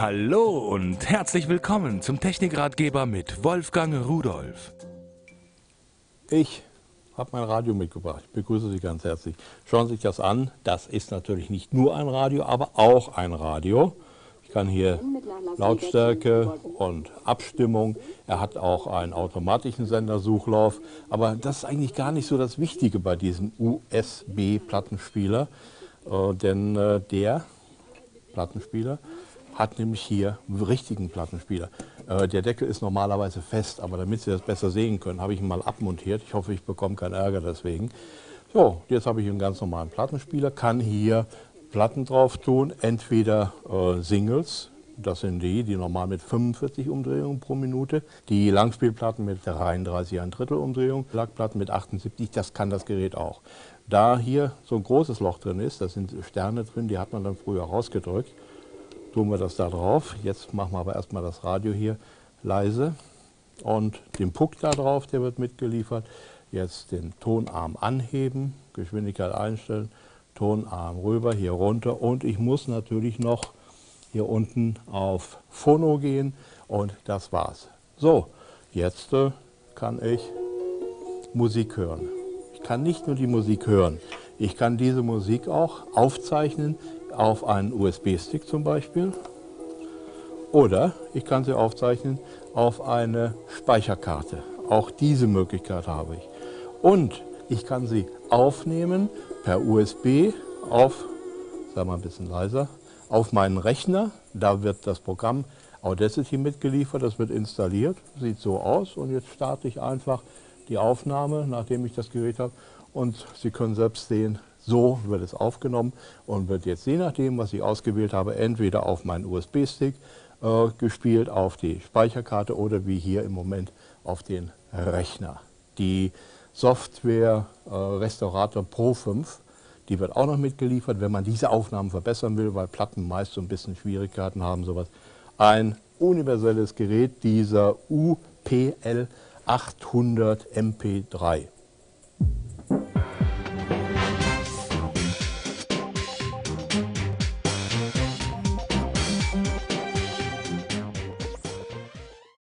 Hallo und herzlich willkommen zum Technikratgeber mit Wolfgang Rudolf. Ich habe mein Radio mitgebracht. Ich begrüße Sie ganz herzlich. Schauen Sie sich das an. Das ist natürlich nicht nur ein Radio, aber auch ein Radio. Ich kann hier Lautstärke und Abstimmung. Er hat auch einen automatischen Sendersuchlauf. Aber das ist eigentlich gar nicht so das Wichtige bei diesem USB-Plattenspieler. Äh, denn äh, der Plattenspieler hat nämlich hier einen richtigen Plattenspieler. Äh, der Deckel ist normalerweise fest, aber damit Sie das besser sehen können, habe ich ihn mal abmontiert. Ich hoffe, ich bekomme keinen Ärger deswegen. So, jetzt habe ich einen ganz normalen Plattenspieler, kann hier Platten drauf tun, entweder äh, Singles, das sind die, die normal mit 45 Umdrehungen pro Minute, die Langspielplatten mit 33 ein Drittel Umdrehung, Lackplatten mit 78, das kann das Gerät auch. Da hier so ein großes Loch drin ist, da sind Sterne drin, die hat man dann früher rausgedrückt, tun wir das da drauf. Jetzt machen wir aber erstmal das Radio hier leise und den Puck da drauf, der wird mitgeliefert. Jetzt den Tonarm anheben, Geschwindigkeit einstellen, Tonarm rüber, hier runter und ich muss natürlich noch hier unten auf Phono gehen und das war's. So, jetzt äh, kann ich Musik hören. Ich kann nicht nur die Musik hören, ich kann diese Musik auch aufzeichnen auf einen USB-Stick zum Beispiel oder ich kann sie aufzeichnen auf eine Speicherkarte. Auch diese Möglichkeit habe ich. Und ich kann sie aufnehmen per USB auf, sagen wir ein bisschen leiser, auf meinen Rechner. Da wird das Programm Audacity mitgeliefert, das wird installiert, sieht so aus und jetzt starte ich einfach die Aufnahme, nachdem ich das Gerät habe und Sie können selbst sehen, so wird es aufgenommen und wird jetzt je nachdem, was ich ausgewählt habe, entweder auf meinen USB-Stick äh, gespielt, auf die Speicherkarte oder wie hier im Moment auf den Rechner. Die Software äh, Restaurator Pro 5 die wird auch noch mitgeliefert, wenn man diese Aufnahmen verbessern will, weil Platten meist so ein bisschen Schwierigkeiten haben, sowas. Ein universelles Gerät, dieser UPL 800 MP3.